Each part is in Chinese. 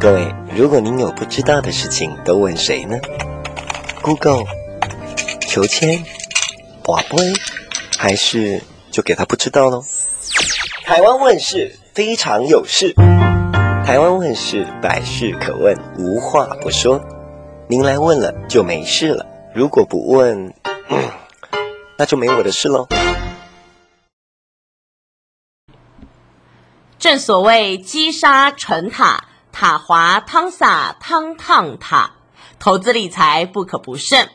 各位，如果您有不知道的事情，都问谁呢？Google、求签、拔杯，还是就给他不知道喽？台湾问事非常有事，台湾问事百事可问，无话不说。您来问了就没事了，如果不问，那就没我的事喽。正所谓积沙成塔。塔滑汤洒汤烫塔，投资理财不可不慎。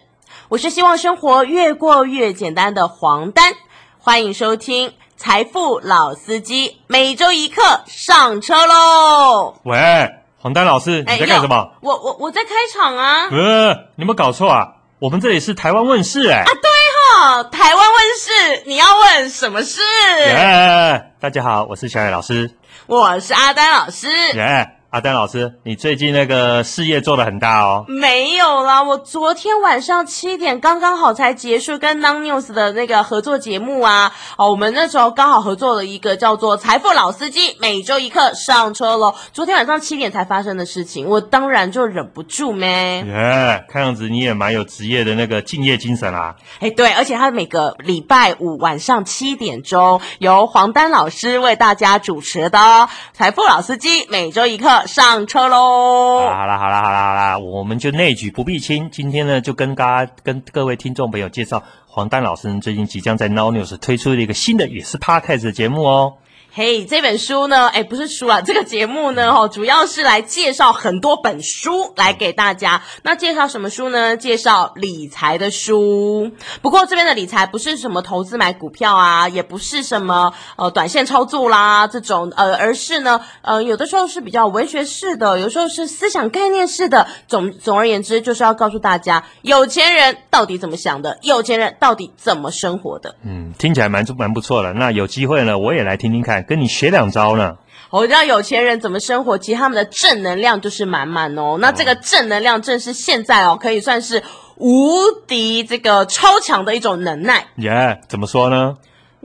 我是希望生活越过越简单的黄丹，欢迎收听财富老司机，每周一课上车喽！喂，黄丹老师，你在干什么？我我我在开场啊！呃，你有没有搞错啊？我们这里是台湾问事哎！啊，对哈、哦，台湾问事，你要问什么事？耶！大家好，我是小野老师，我是阿丹老师。耶！阿丹老师，你最近那个事业做得很大哦？没有啦，我昨天晚上七点刚刚好才结束跟 Non News 的那个合作节目啊。哦，我们那时候刚好合作了一个叫做《财富老司机》，每周一课上车喽。昨天晚上七点才发生的事情，我当然就忍不住咩。耶，yeah, 看样子你也蛮有职业的那个敬业精神啦。哎，对，而且他每个礼拜五晚上七点钟由黄丹老师为大家主持的《财富老司机》，每周一课。上车喽！好啦好啦好啦好啦，我们就内举不避亲。今天呢，就跟大家跟各位听众朋友介绍黄丹老师最近即将在 Now News 推出的一个新的也是 Podcast 的节目哦。嘿这本书呢？哎，不是书啊，这个节目呢，哈，主要是来介绍很多本书来给大家。那介绍什么书呢？介绍理财的书。不过这边的理财不是什么投资买股票啊，也不是什么呃短线操作啦这种，呃，而是呢，呃，有的时候是比较文学式的，有时候是思想概念式的。总总而言之，就是要告诉大家，有钱人到底怎么想的，有钱人到底怎么生活的。嗯，听起来蛮蛮不错的。那有机会呢，我也来听听看。跟你学两招呢。我知道有钱人怎么生活，其实他们的正能量就是满满哦。那这个正能量正是现在哦，可以算是无敌这个超强的一种能耐。耶，yeah, 怎么说呢？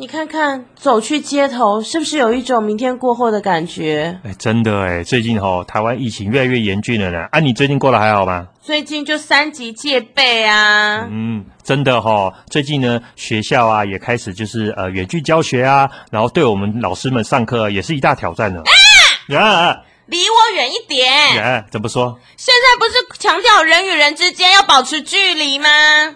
你看看，走去街头，是不是有一种明天过后的感觉？哎，真的哎，最近吼、哦，台湾疫情越来越严峻了呢。啊，你最近过得还好吗？最近就三级戒备啊。嗯，真的哈、哦，最近呢，学校啊也开始就是呃远距教学啊，然后对我们老师们上课也是一大挑战呢。啊！啊离我远一点！耶，怎么说？现在不是强调人与人之间要保持距离吗？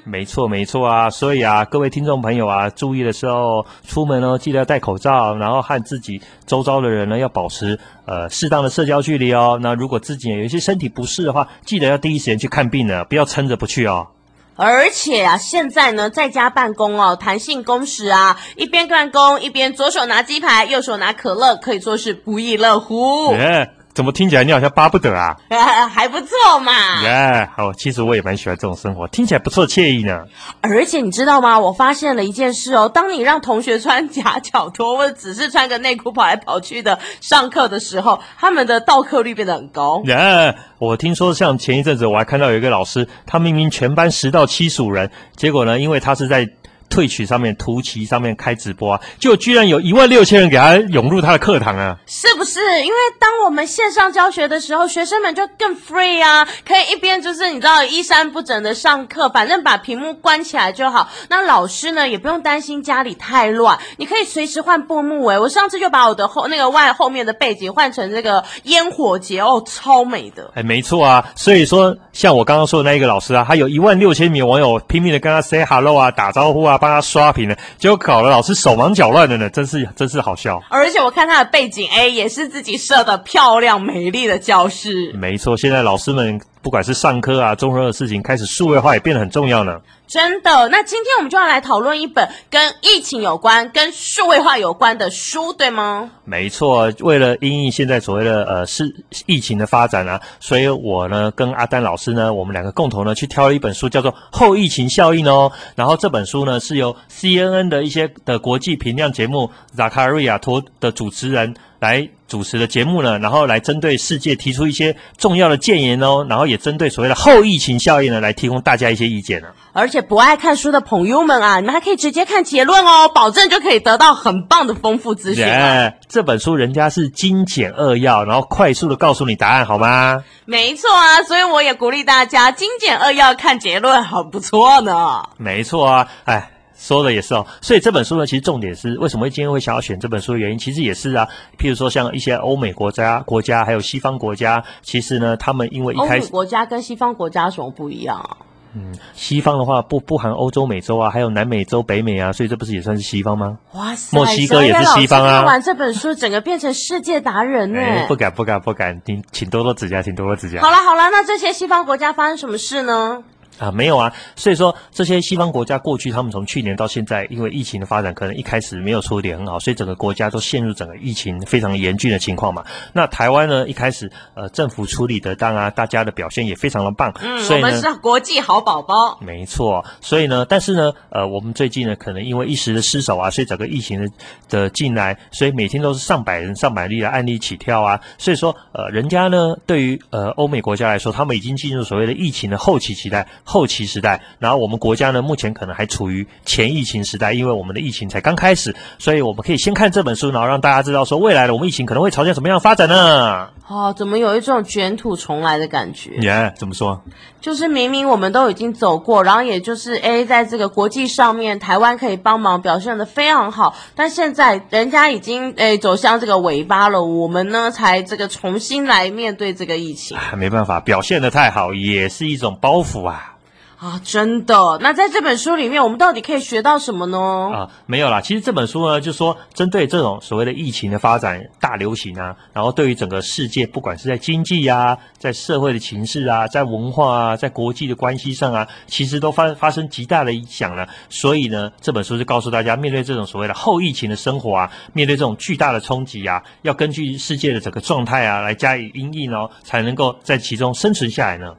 没错，没错啊。所以啊，各位听众朋友啊，注意的时候出门哦，记得要戴口罩，然后和自己周遭的人呢要保持呃适当的社交距离哦。那如果自己有一些身体不适的话，记得要第一时间去看病呢，不要撑着不去哦。而且啊，现在呢，在家办公哦，弹性工时啊，一边办公一边左手拿鸡排，右手拿可乐，可以说是不亦乐乎。Yeah. 怎么听起来你好像巴不得啊？还不错嘛。耶，yeah, 好，其实我也蛮喜欢这种生活，听起来不错，惬意呢。而且你知道吗？我发现了一件事哦，当你让同学穿夹脚拖或者只是穿个内裤跑来跑去的上课的时候，他们的到课率变得很高。耶，yeah, 我听说像前一阵子我还看到有一个老师，他明明全班十到七十五人，结果呢，因为他是在。退取上面，图奇上面开直播啊，就居然有一万六千人给他涌入他的课堂啊！是不是？因为当我们线上教学的时候，学生们就更 free 啊，可以一边就是你知道衣衫不整的上课，反正把屏幕关起来就好。那老师呢也不用担心家里太乱，你可以随时换布幕。诶，我上次就把我的后那个外后面的背景换成这个烟火节哦，超美的。哎，没错啊。所以说，像我刚刚说的那一个老师啊，他有一万六千名网友拼命的跟他 say hello 啊，打招呼啊。帮他刷屏了，结果搞得老师手忙脚乱的呢，真是真是好笑。而且我看他的背景，哎，也是自己设的漂亮美丽的教室。没错，现在老师们。不管是上课啊，综合的事情开始数位化也变得很重要呢。真的，那今天我们就要来讨论一本跟疫情有关、跟数位化有关的书，对吗？没错，为了因应现在所谓的呃是疫情的发展啊，所以我呢跟阿丹老师呢，我们两个共同呢去挑了一本书，叫做《后疫情效应》哦。然后这本书呢是由 CNN 的一些的国际评量节目 Zakaria 托的主持人。来主持的节目呢，然后来针对世界提出一些重要的建言哦，然后也针对所谓的后疫情效应呢，来提供大家一些意见呢。而且不爱看书的朋友们啊，你们还可以直接看结论哦，保证就可以得到很棒的丰富资讯。Yeah, 这本书人家是精简扼要，然后快速的告诉你答案，好吗？没错啊，所以我也鼓励大家精简扼要看结论，很不错呢。没错啊，哎。说的也是哦，所以这本书呢，其实重点是为什么会今天会想要选这本书的原因，其实也是啊，譬如说像一些欧美国家、国家还有西方国家，其实呢，他们因为一开始，欧美国家跟西方国家有什么不一样啊？嗯，西方的话不不含欧洲、美洲啊，还有南美洲、北美啊，所以这不是也算是西方吗？哇塞，墨西哥也是西方啊！看完这本书，整个变成世界达人呢、哎！不敢不敢不敢，请请多多指教，请多多指教。好了好了，那这些西方国家发生什么事呢？啊，没有啊，所以说这些西方国家过去，他们从去年到现在，因为疫情的发展，可能一开始没有处理很好，所以整个国家都陷入整个疫情非常严峻的情况嘛。那台湾呢，一开始呃政府处理得当啊，大家的表现也非常的棒，嗯，所以，我们是国际好宝宝，没错。所以呢，但是呢，呃，我们最近呢，可能因为一时的失手啊，所以整个疫情的的进来，所以每天都是上百人、上百例的案例起跳啊。所以说，呃，人家呢，对于呃欧美国家来说，他们已经进入所谓的疫情的后期期待、后期时代。然后我们国家呢，目前可能还处于前疫情时代，因为我们的疫情才刚开始，所以我们可以先看这本书，然后让大家知道说，未来的我们疫情可能会朝向什么样发展呢？哦，怎么有一种卷土重来的感觉？耶，yeah, 怎么说？就是明明我们都已经走过，然后也就是诶，在这个国际上面，台湾可以帮忙表现的非常好，但现在人家已经诶走向这个尾巴了，我们呢才这个重新来面对这个疫情。没办法，表现的太好也是一种包袱啊。啊，真的？那在这本书里面，我们到底可以学到什么呢？啊，没有啦。其实这本书呢，就是说针对这种所谓的疫情的发展、大流行啊，然后对于整个世界，不管是在经济啊，在社会的情势啊，在文化啊，在国际的关系上啊，其实都发发生极大的影响了。所以呢，这本书就告诉大家，面对这种所谓的后疫情的生活啊，面对这种巨大的冲击啊，要根据世界的整个状态啊来加以因应哦，才能够在其中生存下来呢。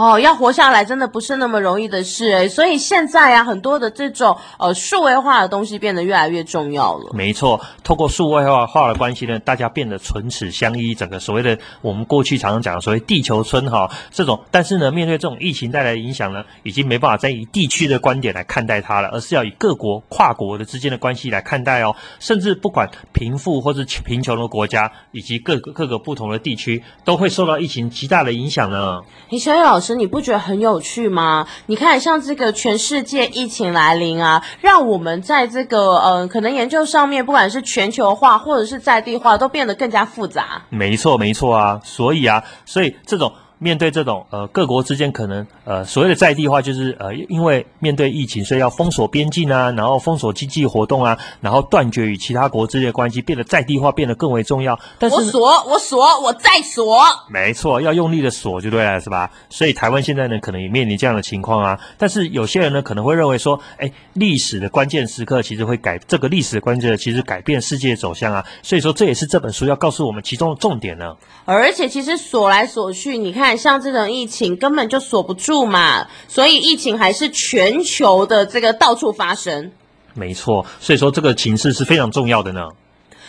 哦，要活下来真的不是那么容易的事诶，所以现在啊，很多的这种呃数位化的东西变得越来越重要了。没错，透过数位化化的关系呢，大家变得唇齿相依，整个所谓的我们过去常常讲的所谓地球村哈这种，但是呢，面对这种疫情带来的影响呢，已经没办法再以地区的观点来看待它了，而是要以各国跨国的之间的关系来看待哦。甚至不管贫富或是贫穷的国家，以及各个各个不同的地区，都会受到疫情极大的影响呢。李，小雨老师。你不觉得很有趣吗？你看，像这个全世界疫情来临啊，让我们在这个呃，可能研究上面，不管是全球化或者是在地化，都变得更加复杂。没错，没错啊。所以啊，所以这种。面对这种呃各国之间可能呃所谓的在地化，就是呃因为面对疫情，所以要封锁边境啊，然后封锁经济活动啊，然后断绝与其他国之间的关系，变得在地化变得更为重要。但是我锁，我锁，我再锁。没错，要用力的锁就对了，是吧？所以台湾现在呢，可能也面临这样的情况啊。但是有些人呢，可能会认为说，哎，历史的关键时刻其实会改，这个历史的关键其实改变世界走向啊。所以说，这也是这本书要告诉我们其中的重点呢。而且，其实锁来锁去，你看。像这种疫情根本就锁不住嘛，所以疫情还是全球的这个到处发生。没错，所以说这个情势是非常重要的呢。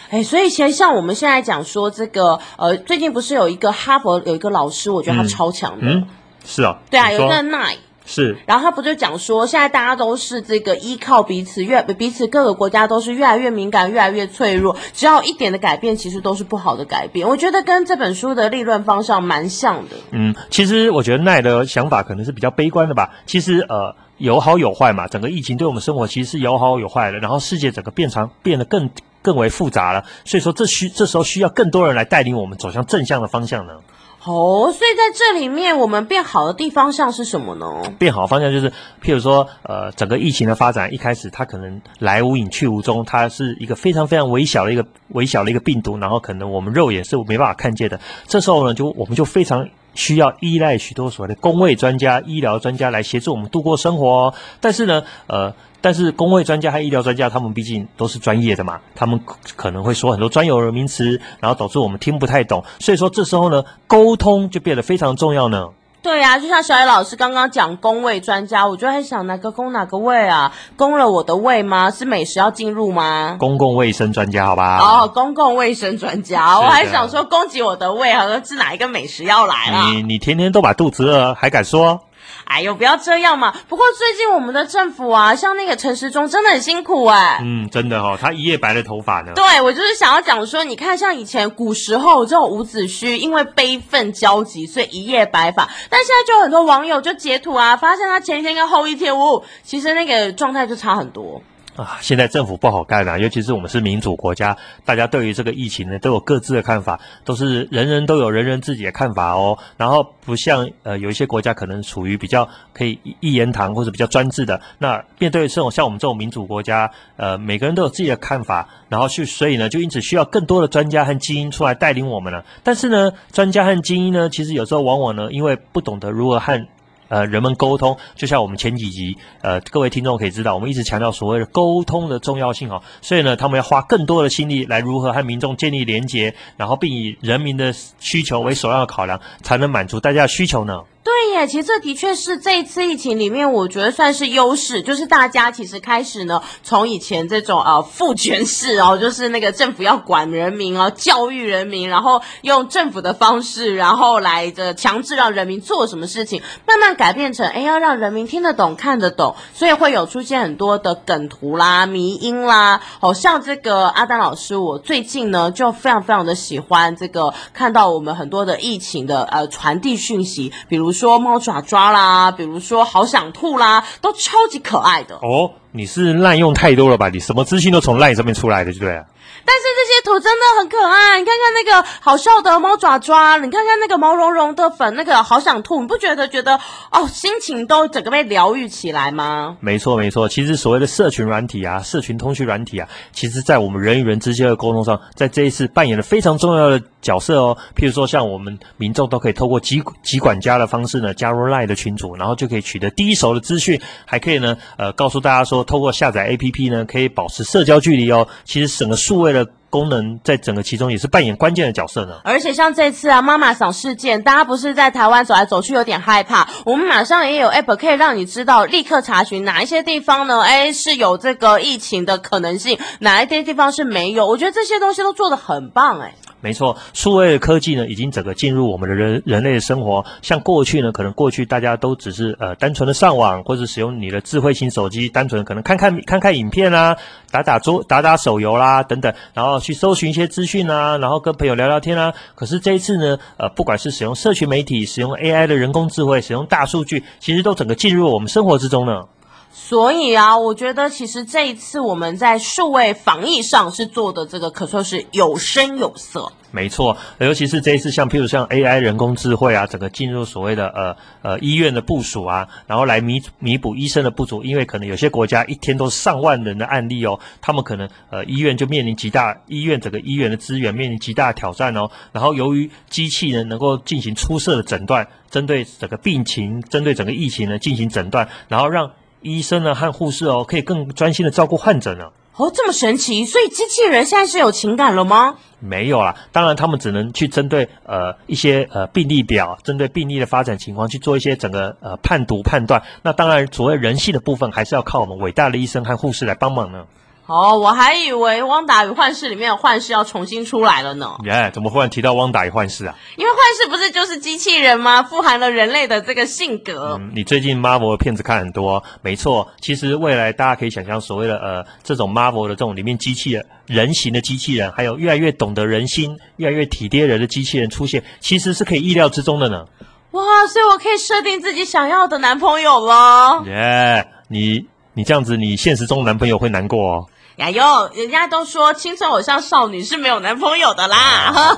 哎，所以其实像我们现在讲说这个，呃，最近不是有一个哈佛有一个老师，我觉得他超强的。嗯，嗯，是啊。对啊，有一个奈。是，然后他不就讲说，现在大家都是这个依靠彼此，越彼此各个国家都是越来越敏感，越来越脆弱，只要一点的改变，其实都是不好的改变。我觉得跟这本书的立论方向蛮像的。嗯，其实我觉得奈的想法可能是比较悲观的吧。其实呃，有好有坏嘛，整个疫情对我们生活其实是有好有坏的。然后世界整个变长变得更更为复杂了，所以说这需这时候需要更多人来带领我们走向正向的方向呢。哦，所以在这里面，我们变好的地方向是什么呢？变好的方向就是，譬如说，呃，整个疫情的发展，一开始它可能来无影去无踪，它是一个非常非常微小的一个微小的一个病毒，然后可能我们肉眼是没办法看见的。这时候呢，就我们就非常需要依赖许多所谓的公卫专家、医疗专家来协助我们度过生活。但是呢，呃。但是公卫专家和医疗专家，他们毕竟都是专业的嘛，他们可能会说很多专有的名词，然后导致我们听不太懂。所以说这时候呢，沟通就变得非常重要呢。对呀、啊，就像小野老师刚刚讲公卫专家，我就在想哪个公哪个卫啊？公了我的胃吗？是美食要进入吗？公共卫生专家，好吧？哦，公共卫生专家，我还想说攻击我的胃，好像是哪一个美食要来了？你你天天都把肚子饿，还敢说？哎呦，不要这样嘛！不过最近我们的政府啊，像那个陈时中真的很辛苦哎。嗯，真的哈、哦，他一夜白了头发呢。对，我就是想要讲说，你看像以前古时候这种伍子胥，因为悲愤交集，所以一夜白发。但现在就很多网友就截图啊，发现他前一天跟后一天，哦，其实那个状态就差很多。啊，现在政府不好干啊，尤其是我们是民主国家，大家对于这个疫情呢都有各自的看法，都是人人都有人人自己的看法哦。然后不像呃有一些国家可能处于比较可以一言堂或者比较专制的，那面对这种像我们这种民主国家，呃每个人都有自己的看法，然后去所以呢就因此需要更多的专家和精英出来带领我们了。但是呢，专家和精英呢，其实有时候往往呢因为不懂得如何和呃，人们沟通，就像我们前几集，呃，各位听众可以知道，我们一直强调所谓的沟通的重要性哦，所以呢，他们要花更多的心力来如何和民众建立连结，然后并以人民的需求为首要考量，才能满足大家的需求呢。对耶，其实这的确是这一次疫情里面，我觉得算是优势，就是大家其实开始呢，从以前这种呃父权式哦，就是那个政府要管人民哦，教育人民，然后用政府的方式，然后来这强制让人民做什么事情，慢慢改变成哎要让人民听得懂、看得懂，所以会有出现很多的梗图啦、迷因啦，好像这个阿丹老师，我最近呢就非常非常的喜欢这个看到我们很多的疫情的呃传递讯息，比如。说猫爪爪啦，比如说好想吐啦，都超级可爱的哦。你是滥用太多了吧？你什么资讯都从赖上面出来的，对不对？但是这些图真的很可爱，你看看那个好笑的猫爪爪，你看看那个毛茸茸的粉，那个好想吐，你不觉得觉得哦，心情都整个被疗愈起来吗？没错没错，其实所谓的社群软体啊，社群通讯软体啊，其实在我们人与人之间的沟通上，在这一次扮演了非常重要的角色哦。譬如说，像我们民众都可以透过集集管家的方式呢，加入 LINE 的群组，然后就可以取得第一手的资讯，还可以呢，呃，告诉大家说，透过下载 APP 呢，可以保持社交距离哦。其实整个数位的。功能在整个其中也是扮演关键的角色呢。而且像这次啊，妈妈桑事件，大家不是在台湾走来走去有点害怕，我们马上也有 app 可以让你知道，立刻查询哪一些地方呢？哎，是有这个疫情的可能性，哪一些地方是没有？我觉得这些东西都做得很棒哎。没错，数位的科技呢，已经整个进入我们的人人类的生活。像过去呢，可能过去大家都只是呃单纯的上网，或者使用你的智慧型手机，单纯可能看看看看影片啦，打打桌打打手游啦等等，然后去搜寻一些资讯啊，然后跟朋友聊聊天啊。可是这一次呢，呃，不管是使用社群媒体，使用 AI 的人工智慧，使用大数据，其实都整个进入我们生活之中呢。所以啊，我觉得其实这一次我们在数位防疫上是做的这个可说是有声有色。没错，尤其是这一次像譬如像 AI 人工智慧啊，整个进入所谓的呃呃医院的部署啊，然后来弥弥补医生的不足，因为可能有些国家一天都是上万人的案例哦，他们可能呃医院就面临极大医院整个医院的资源面临极大的挑战哦，然后由于机器人能够进行出色的诊断，针对整个病情，针对整个疫情呢进行诊断，然后让。医生呢和护士哦，可以更专心的照顾患者呢。哦，这么神奇！所以机器人现在是有情感了吗？没有啦，当然他们只能去针对呃一些呃病例表，针对病例的发展情况去做一些整个呃判读判断。那当然，所谓人性的部分，还是要靠我们伟大的医生和护士来帮忙呢。哦，我还以为《汪达与幻视》里面的幻视要重新出来了呢。耶，怎么忽然提到《汪达与幻视》啊？因为幻视不是就是机器人吗？富含了人类的这个性格。嗯，你最近 Marvel 的片子看很多，没错。其实未来大家可以想象，所谓的呃这种 Marvel 的这种里面机器人、人形的机器人，还有越来越懂得人心、越来越体贴人的机器人出现，其实是可以意料之中的呢。哇，所以我可以设定自己想要的男朋友了。耶，你你这样子，你现实中的男朋友会难过哦。哎呦，人家都说青春偶像少女是没有男朋友的啦。啊、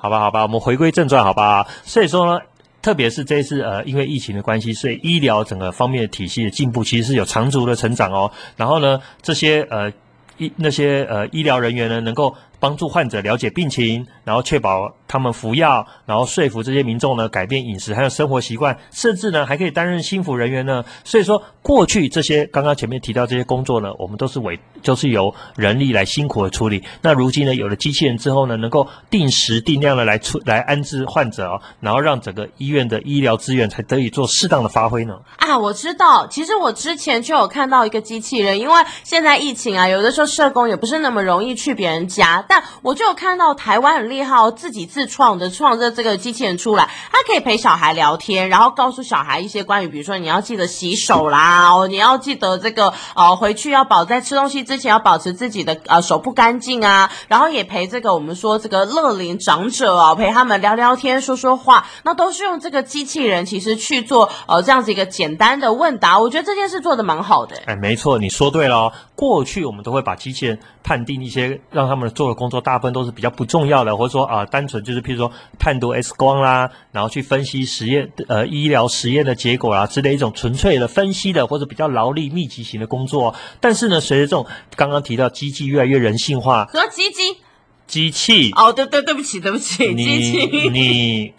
好吧，好吧，我们回归正传，好吧。所以说呢，特别是这一次呃，因为疫情的关系，所以医疗整个方面的体系的进步，其实是有长足的成长哦。然后呢，这些呃医那些呃医疗人员呢，能够帮助患者了解病情，然后确保他们服药，然后说服这些民众呢改变饮食还有生活习惯，甚至呢还可以担任心服人员呢。所以说，过去这些刚刚前面提到这些工作呢，我们都是委就是由人力来辛苦的处理。那如今呢，有了机器人之后呢，能够定时定量的来出来安置患者哦，然后让整个医院的医疗资源才得以做适当的发挥呢。啊，我知道，其实我之前就有看到一个机器人，因为现在疫情啊，有的时候社工也不是那么容易去别人家。但我就有看到台湾很厉厉害哦，自己自创的创着这个机器人出来，它可以陪小孩聊天，然后告诉小孩一些关于，比如说你要记得洗手啦，哦，你要记得这个呃回去要保在吃东西之前要保持自己的呃手不干净啊，然后也陪这个我们说这个乐龄长者哦，陪他们聊聊天说说话，那都是用这个机器人其实去做呃这样子一个简单的问答，我觉得这件事做得蛮好的。哎，没错，你说对了哦，过去我们都会把机器人判定一些让他们做的工作，大部分都是比较不重要的，或者说啊、呃，单纯就是譬如说判读 X 光啦，然后去分析实验呃医疗实验的结果啦之类一种纯粹的分析的或者比较劳力密集型的工作。但是呢，随着这种刚刚提到机器越来越人性化，什么机器机器哦，对对对不起对不起，机器你。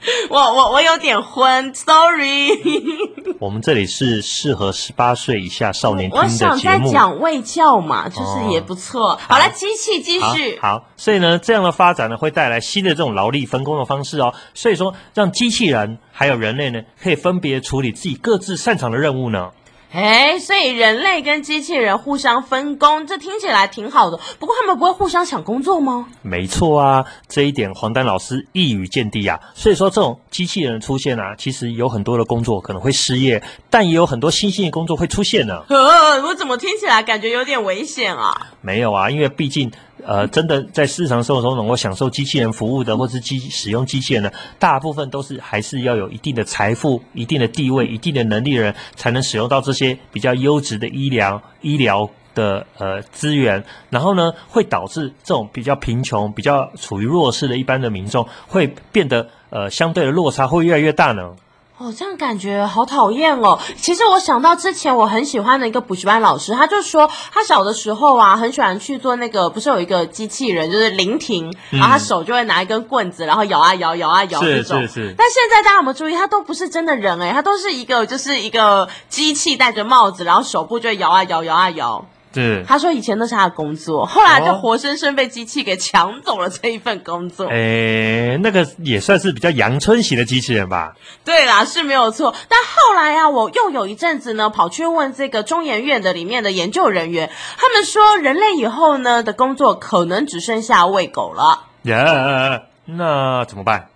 我我我有点昏，sorry。我们这里是适合十八岁以下少年听的节目。我想在讲卫教嘛，就是也不错。哦、好了，机器继续好。好，所以呢，这样的发展呢，会带来新的这种劳力分工的方式哦。所以说，让机器人还有人类呢，可以分别处理自己各自擅长的任务呢。哎，所以人类跟机器人互相分工，这听起来挺好的。不过他们不会互相抢工作吗？没错啊，这一点黄丹老师一语见地啊。所以说，这种机器人出现啊，其实有很多的工作可能会失业，但也有很多新兴的工作会出现呢。呃，我怎么听起来感觉有点危险啊？没有啊，因为毕竟。呃，真的在日常生活中能够享受机器人服务的，或是机使用机器人的，大部分都是还是要有一定的财富、一定的地位、一定的能力的人，才能使用到这些比较优质的医疗医疗的呃资源。然后呢，会导致这种比较贫穷、比较处于弱势的一般的民众，会变得呃相对的落差会越来越大呢。哦，这样感觉好讨厌哦。其实我想到之前我很喜欢的一个补习班老师，他就说他小的时候啊，很喜欢去做那个，不是有一个机器人，就是灵婷，然后他手就会拿一根棍子，然后摇啊摇，摇啊摇这种。是是是。但现在大家有没有注意，他都不是真的人诶，他都是一个就是一个机器戴着帽子，然后手部就会摇啊摇，摇啊摇。是，他说以前那是他的工作，后来就活生生被机器给抢走了这一份工作。诶，那个也算是比较阳春型的机器人吧？对啦，是没有错。但后来啊，我又有一阵子呢，跑去问这个中研院的里面的研究人员，他们说人类以后呢的工作可能只剩下喂狗了。耶，yeah, 那怎么办？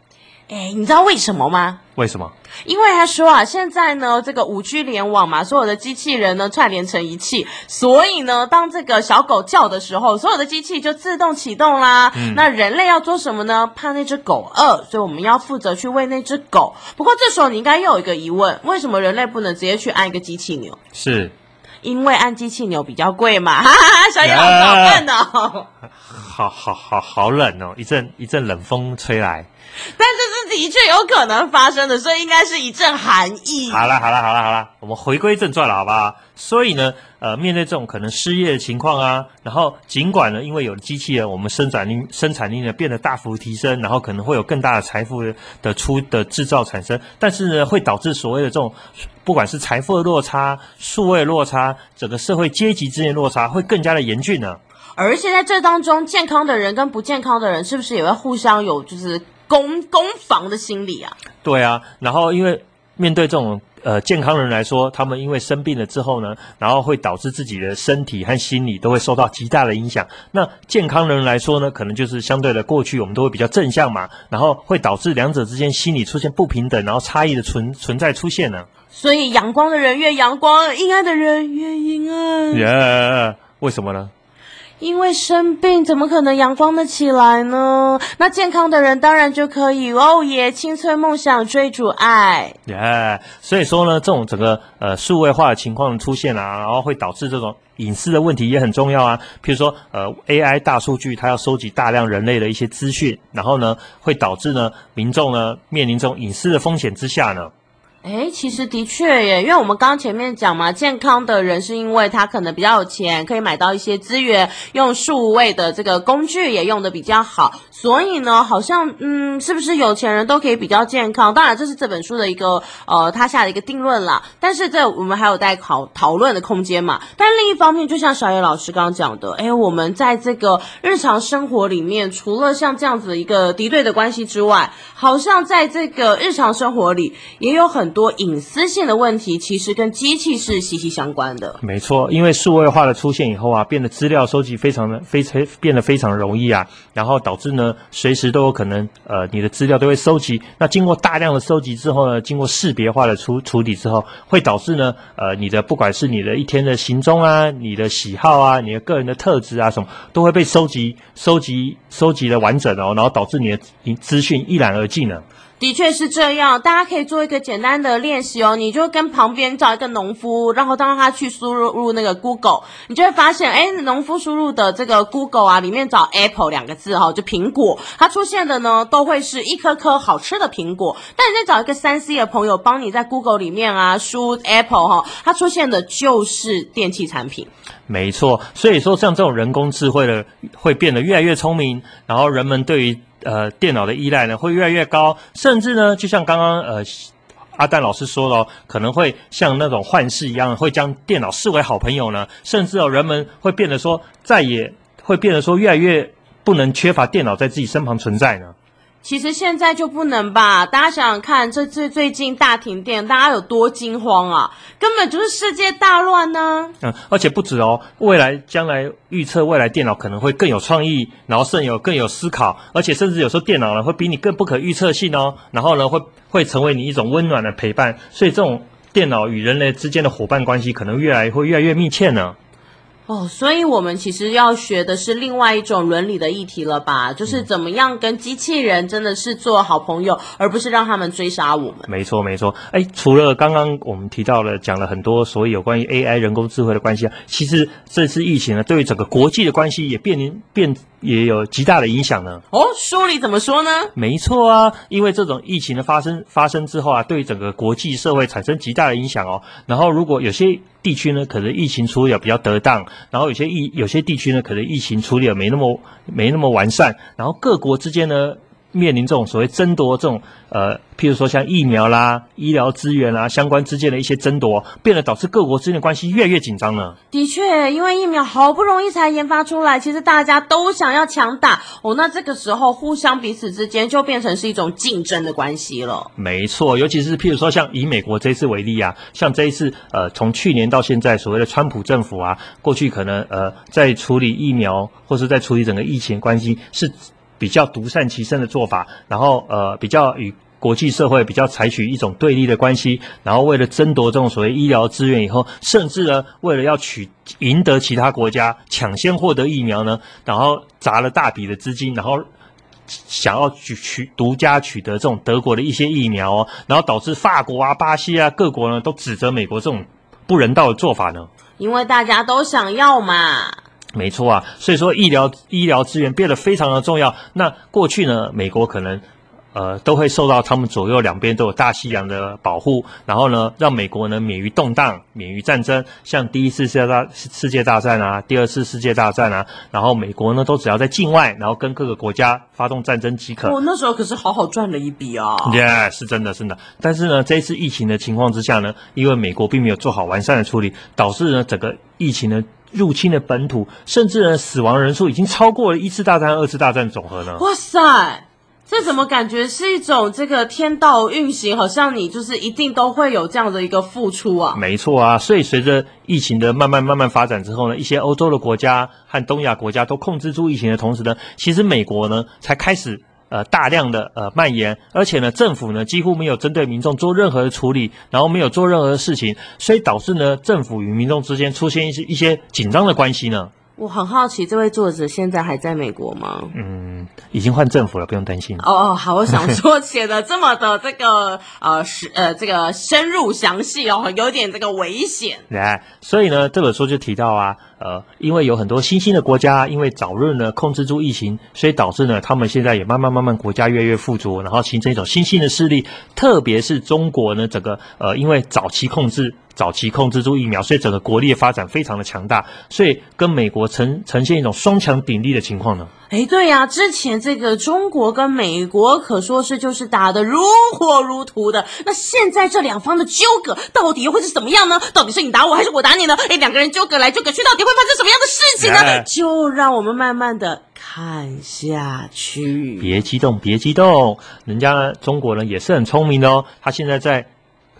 诶，你知道为什么吗？为什么？因为他说啊，现在呢，这个五 G 联网嘛，所有的机器人呢串联成一气，所以呢，当这个小狗叫的时候，所有的机器就自动启动啦。嗯。那人类要做什么呢？怕那只狗饿，所以我们要负责去喂那只狗。不过这时候你应该又有一个疑问：为什么人类不能直接去按一个机器牛？是，因为按机器牛比较贵嘛。哈哈哈，小野老师好笨哦。好好好好冷哦，一阵一阵冷风吹来。但这是的确有可能发生的，所以应该是一阵寒意。好了好了好了好了，我们回归正传了，好不好？所以呢，呃，面对这种可能失业的情况啊，然后尽管呢，因为有了机器人，我们生产力生产力呢变得大幅提升，然后可能会有更大的财富的出的制造产生，但是呢，会导致所谓的这种不管是财富的落差、数位落差、整个社会阶级之间的落差，会更加的严峻呢。而且在这当中，健康的人跟不健康的人，是不是也会互相有就是？攻攻防的心理啊，对啊，然后因为面对这种呃健康人来说，他们因为生病了之后呢，然后会导致自己的身体和心理都会受到极大的影响。那健康人来说呢，可能就是相对的过去我们都会比较正向嘛，然后会导致两者之间心理出现不平等，然后差异的存存在出现呢。所以阳光的人越阳光，阴暗的人越阴暗。耶，为什么呢？因为生病怎么可能阳光的起来呢？那健康的人当然就可以哦耶，青春梦想追逐爱。耶所以说呢，这种整个呃数位化的情况出现啊，然后会导致这种隐私的问题也很重要啊。譬如说呃 AI 大数据，它要收集大量人类的一些资讯，然后呢会导致呢民众呢面临这种隐私的风险之下呢。哎，其实的确耶，因为我们刚刚前面讲嘛，健康的人是因为他可能比较有钱，可以买到一些资源，用数位的这个工具也用的比较好，所以呢，好像嗯，是不是有钱人都可以比较健康？当然，这是这本书的一个呃，他下的一个定论啦。但是这我们还有待讨讨论的空间嘛。但另一方面，就像小野老师刚刚讲的，哎，我们在这个日常生活里面，除了像这样子的一个敌对的关系之外，好像在这个日常生活里也有很。多隐私性的问题，其实跟机器是息息相关的。没错，因为数位化的出现以后啊，变得资料收集非常的非常变得非常容易啊，然后导致呢，随时都有可能呃，你的资料都会收集。那经过大量的收集之后呢，经过识别化的处处理之后，会导致呢，呃，你的不管是你的一天的行踪啊，你的喜好啊，你的个人的特质啊，什么都会被收集、收集、收集的完整哦，然后导致你的资讯一览而尽了。的确是这样，大家可以做一个简单的练习哦。你就跟旁边找一个农夫，然后当他去输入入那个 Google，你就会发现，哎，农夫输入的这个 Google 啊，里面找 Apple 两个字哈、哦，就苹果，它出现的呢，都会是一颗颗好吃的苹果。但你再找一个三 C 的朋友，帮你在 Google 里面啊输 Apple 哈、哦，它出现的就是电器产品。没错，所以说像这种人工智慧的会变得越来越聪明，然后人们对于呃，电脑的依赖呢会越来越高，甚至呢，就像刚刚呃阿蛋老师说了，可能会像那种幻视一样，会将电脑视为好朋友呢，甚至哦，人们会变得说，再也会变得说，越来越不能缺乏电脑在自己身旁存在呢。其实现在就不能吧？大家想想看，这最最近大停电，大家有多惊慌啊？根本就是世界大乱呢！嗯，而且不止哦，未来将来预测未来电脑可能会更有创意，然后甚有更有思考，而且甚至有时候电脑呢会比你更不可预测性哦，然后呢会会成为你一种温暖的陪伴，所以这种电脑与人类之间的伙伴关系可能越来会越来越密切呢。哦，所以我们其实要学的是另外一种伦理的议题了吧？就是怎么样跟机器人真的是做好朋友，而不是让他们追杀我们。没错，没错。哎，除了刚刚我们提到了讲了很多所以有关于 AI 人工智慧的关系啊，其实这次疫情呢，对于整个国际的关系也变变也有极大的影响呢。哦，书里怎么说呢？没错啊，因为这种疫情的发生发生之后啊，对整个国际社会产生极大的影响哦。然后如果有些地区呢，可能疫情处理的比较得当，然后有些疫有些地区呢，可能疫情处理的没那么没那么完善，然后各国之间呢，面临这种所谓争夺这种呃，譬如说像疫苗啦、医疗资源啦相关之间的一些争夺，变得导致各国之间的关系越来越紧张了。的确，因为疫苗好不容易才研发出来，其实大家都想要抢打哦，那这个时候互相彼此之间就变成是一种竞争的关系了。没错，尤其是譬如说像以美国这一次为例啊，像这一次呃，从去年到现在，所谓的川普政府啊，过去可能呃在处理疫苗或是在处理整个疫情关系是。比较独善其身的做法，然后呃，比较与国际社会比较采取一种对立的关系，然后为了争夺这种所谓医疗资源以后，甚至呢，为了要取赢得其他国家抢先获得疫苗呢，然后砸了大笔的资金，然后想要取取独家取得这种德国的一些疫苗哦，然后导致法国啊、巴西啊各国呢都指责美国这种不人道的做法呢，因为大家都想要嘛。没错啊，所以说医疗医疗资源变得非常的重要。那过去呢，美国可能呃都会受到他们左右两边都有大西洋的保护，然后呢，让美国呢免于动荡，免于战争。像第一次世界大世界大战啊，第二次世界大战啊，然后美国呢都只要在境外，然后跟各个国家发动战争即可。哦，那时候可是好好赚了一笔啊。耶，yeah，是真的，是的。但是呢，这一次疫情的情况之下呢，因为美国并没有做好完善的处理，导致呢整个疫情呢。入侵的本土，甚至呢，死亡人数已经超过了一次大战、二次大战总和呢。哇塞，这怎么感觉是一种这个天道运行？好像你就是一定都会有这样的一个付出啊。没错啊，所以随着疫情的慢慢慢慢发展之后呢，一些欧洲的国家和东亚国家都控制住疫情的同时呢，其实美国呢才开始。呃，大量的呃蔓延，而且呢，政府呢几乎没有针对民众做任何的处理，然后没有做任何的事情，所以导致呢，政府与民众之间出现一些一些紧张的关系呢。我很好奇，这位作者现在还在美国吗？嗯，已经换政府了，不用担心。哦哦，好，我想说写的这么的这个呃是呃这个深入详细哦，有点这个危险。来，所以呢，这本书就提到啊。呃，因为有很多新兴的国家，因为早日呢控制住疫情，所以导致呢他们现在也慢慢慢慢国家越来越富足，然后形成一种新兴的势力。特别是中国呢，整个呃因为早期控制早期控制住疫苗，所以整个国力的发展非常的强大，所以跟美国呈呈现一种双强鼎立的情况呢。哎，对呀，之前这个中国跟美国可说是就是打得如火如荼的，那现在这两方的纠葛到底又会是怎么样呢？到底是你打我还是我打你呢？哎，两个人纠葛来纠葛去，到底会发生什么样的事情呢？就让我们慢慢的看下去。别激动，别激动，人家呢，中国人也是很聪明的哦，他现在在。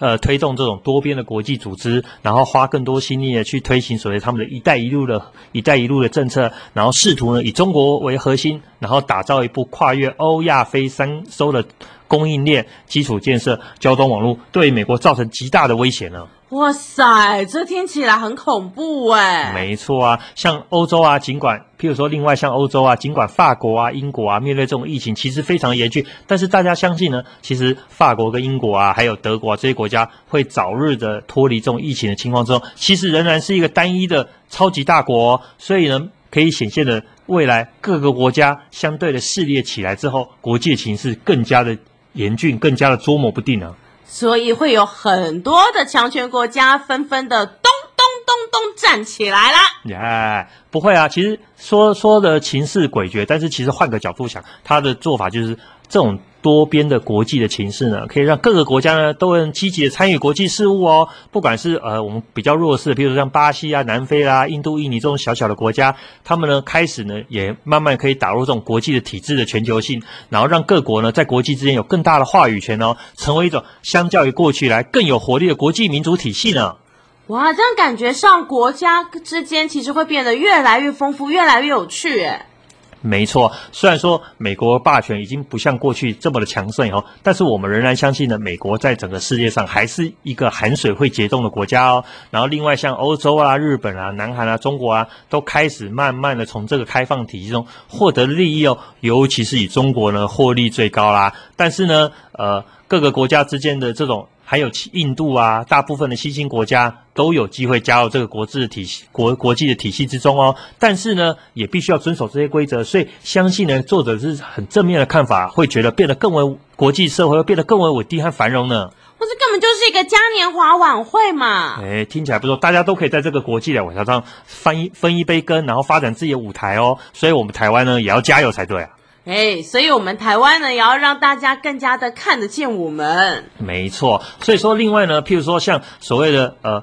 呃推动这种多边的国际组织，然后花更多心力的去推行所谓他们的一带一路的一带一路的政策，然后试图呢以中国为核心，然后打造一部跨越欧亚非三洲的供应链、基础建设、交通网络，对美国造成极大的威胁呢。哇塞，这听起来很恐怖哎！没错啊，像欧洲啊，尽管譬如说，另外像欧洲啊，尽管法国啊、英国啊，面对这种疫情其实非常严峻，但是大家相信呢，其实法国跟英国啊，还有德国啊这些国家会早日的脱离这种疫情的情况之后，其实仍然是一个单一的超级大国，所以呢，可以显现的未来各个国家相对的势力起来之后，国际情势更加的严峻，更加的捉摸不定啊。所以会有很多的强权国家纷纷的咚咚咚咚站起来啦。耶不会啊，其实说说的情势诡谲，但是其实换个角度想，他的做法就是这种。多边的国际的情势呢，可以让各个国家呢都能积极的参与国际事务哦。不管是呃我们比较弱势的，比如说像巴西啊、南非啦、啊、印度、印尼这种小小的国家，他们呢开始呢也慢慢可以打入这种国际的体制的全球性，然后让各国呢在国际之间有更大的话语权哦，成为一种相较于过去来更有活力的国际民主体系呢。哇，这样感觉上国家之间其实会变得越来越丰富，越来越有趣诶。没错，虽然说美国霸权已经不像过去这么的强盛以后，但是我们仍然相信呢，美国在整个世界上还是一个含水会结冻的国家哦。然后另外像欧洲啊、日本啊、南韩啊、中国啊，都开始慢慢的从这个开放体系中获得利益哦，尤其是以中国呢获利最高啦。但是呢，呃，各个国家之间的这种。还有印度啊，大部分的新兴国家都有机会加入这个国际的体系、国国际的体系之中哦。但是呢，也必须要遵守这些规则。所以，相信呢，作者是很正面的看法，会觉得变得更为国际社会会变得更为稳定和繁荣呢。或是根本就是一个嘉年华晚会嘛？哎，听起来不错，大家都可以在这个国际的舞台上分一分一杯羹，然后发展自己的舞台哦。所以，我们台湾呢，也要加油才对啊。哎，所以我们台湾呢，也要让大家更加的看得见我们。没错，所以说另外呢，譬如说像所谓的呃，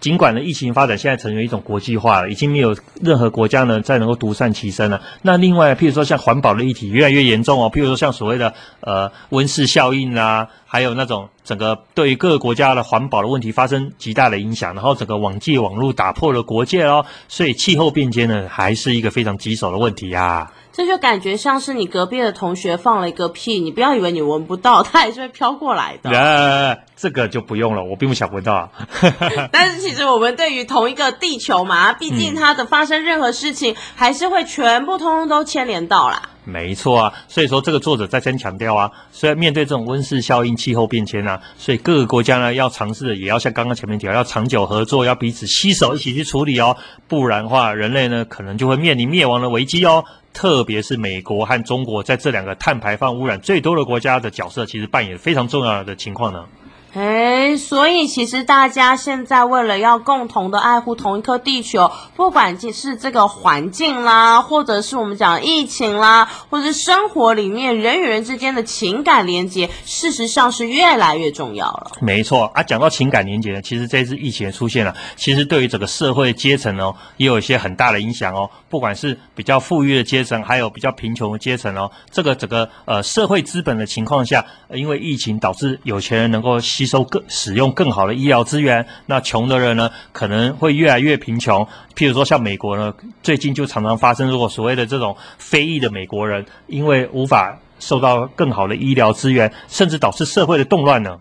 尽管呢疫情发展现在成为一种国际化了，已经没有任何国家呢再能够独善其身了。那另外譬如说像环保的议题越来越严重哦，譬如说像所谓的呃温室效应啊，还有那种整个对于各个国家的环保的问题发生极大的影响，然后整个网际网络打破了国界哦，所以气候变迁呢还是一个非常棘手的问题呀、啊。这就感觉像是你隔壁的同学放了一个屁，你不要以为你闻不到，它也是会飘过来的。呃，这个就不用了，我并不想闻到啊。但是其实我们对于同一个地球嘛，毕竟它的发生任何事情，还是会全部通通都牵连到啦。没错啊，所以说这个作者再三强调啊，虽然面对这种温室效应、气候变迁啊，所以各个国家呢要尝试的，也要像刚刚前面提到，要长久合作，要彼此携手一起去处理哦，不然的话，人类呢可能就会面临灭亡的危机哦。特别是美国和中国在这两个碳排放污染最多的国家的角色，其实扮演非常重要的情况呢。哎，所以其实大家现在为了要共同的爱护同一颗地球，不管是这个环境啦，或者是我们讲疫情啦，或者是生活里面人与人之间的情感连接，事实上是越来越重要了。没错啊，讲到情感连接呢，其实这次疫情的出现了，其实对于整个社会阶层哦，也有一些很大的影响哦。不管是比较富裕的阶层，还有比较贫穷的阶层哦，这个整个呃社会资本的情况下，因为疫情导致有钱人能够。吸收更使用更好的医疗资源，那穷的人呢，可能会越来越贫穷。譬如说像美国呢，最近就常常发生，如果所谓的这种非裔的美国人，因为无法受到更好的医疗资源，甚至导致社会的动乱呢。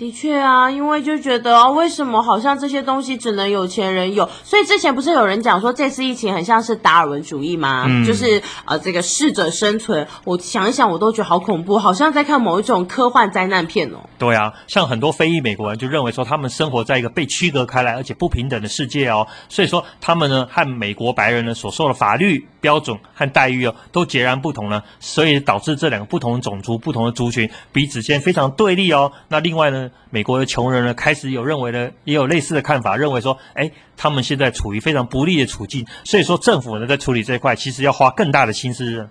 的确啊，因为就觉得哦，为什么好像这些东西只能有钱人有？所以之前不是有人讲说这次疫情很像是达尔文主义吗？嗯，就是呃这个适者生存。我想一想，我都觉得好恐怖，好像在看某一种科幻灾难片哦。对啊，像很多非裔美国人就认为说，他们生活在一个被区隔开来而且不平等的世界哦，所以说他们呢和美国白人呢所受的法律标准和待遇哦都截然不同呢，所以导致这两个不同的种族、不同的族群彼此间非常对立哦。那另外呢？美国的穷人呢，开始有认为的，也有类似的看法，认为说，哎，他们现在处于非常不利的处境，所以说政府呢在处理这一块，其实要花更大的心思。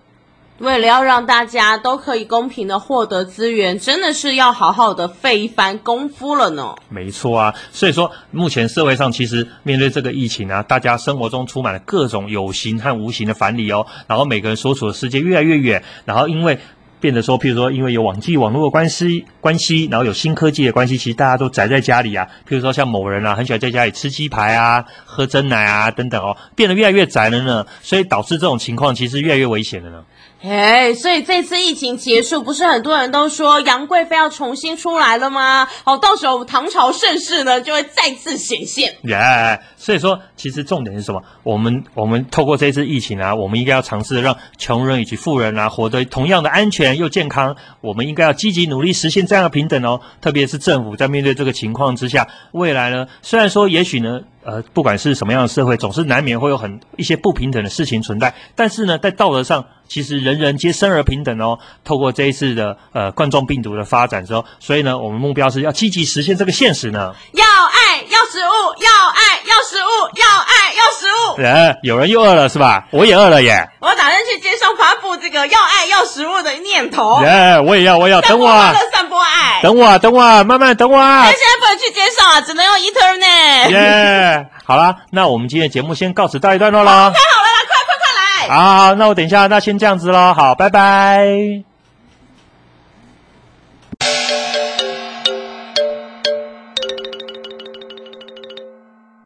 为了要让大家都可以公平的获得资源，真的是要好好的费一番功夫了呢。没错啊，所以说目前社会上其实面对这个疫情啊，大家生活中充满了各种有形和无形的反理哦，然后每个人所处的世界越来越远，然后因为。变得说，譬如说，因为有网际网络的关系关系，然后有新科技的关系，其实大家都宅在家里啊。譬如说，像某人啊，很喜欢在家里吃鸡排啊、喝珍奶啊等等哦，变得越来越宅了呢。所以导致这种情况其实越来越危险了呢。哎，所以这次疫情结束，不是很多人都说杨贵妃要重新出来了吗？好，到时候唐朝盛世呢就会再次显现。耶所以说其实重点是什么？我们我们透过这次疫情啊，我们应该要尝试让穷人以及富人啊活得同样的安全又健康。我们应该要积极努力实现这样的平等哦。特别是政府在面对这个情况之下，未来呢，虽然说也许呢。呃，不管是什么样的社会，总是难免会有很一些不平等的事情存在。但是呢，在道德上，其实人人皆生而平等哦。透过这一次的呃冠状病毒的发展之后，所以呢，我们目标是要积极实现这个现实呢。要爱，要食物，要爱，要食物，要爱，要食物。呃，有人又饿了是吧？我也饿了耶。我打算去街上发布这个要爱要食物的念头。耶，我也要，我也要。等我啊。散播爱。等我啊，等我啊，慢慢等我啊。现在不能去街上啊，只能用 Internet。耶。好啦，那我们今天的节目先告辞到一段落啦。太好了啦，快快快来！好，那我等一下，那先这样子喽。好，拜拜。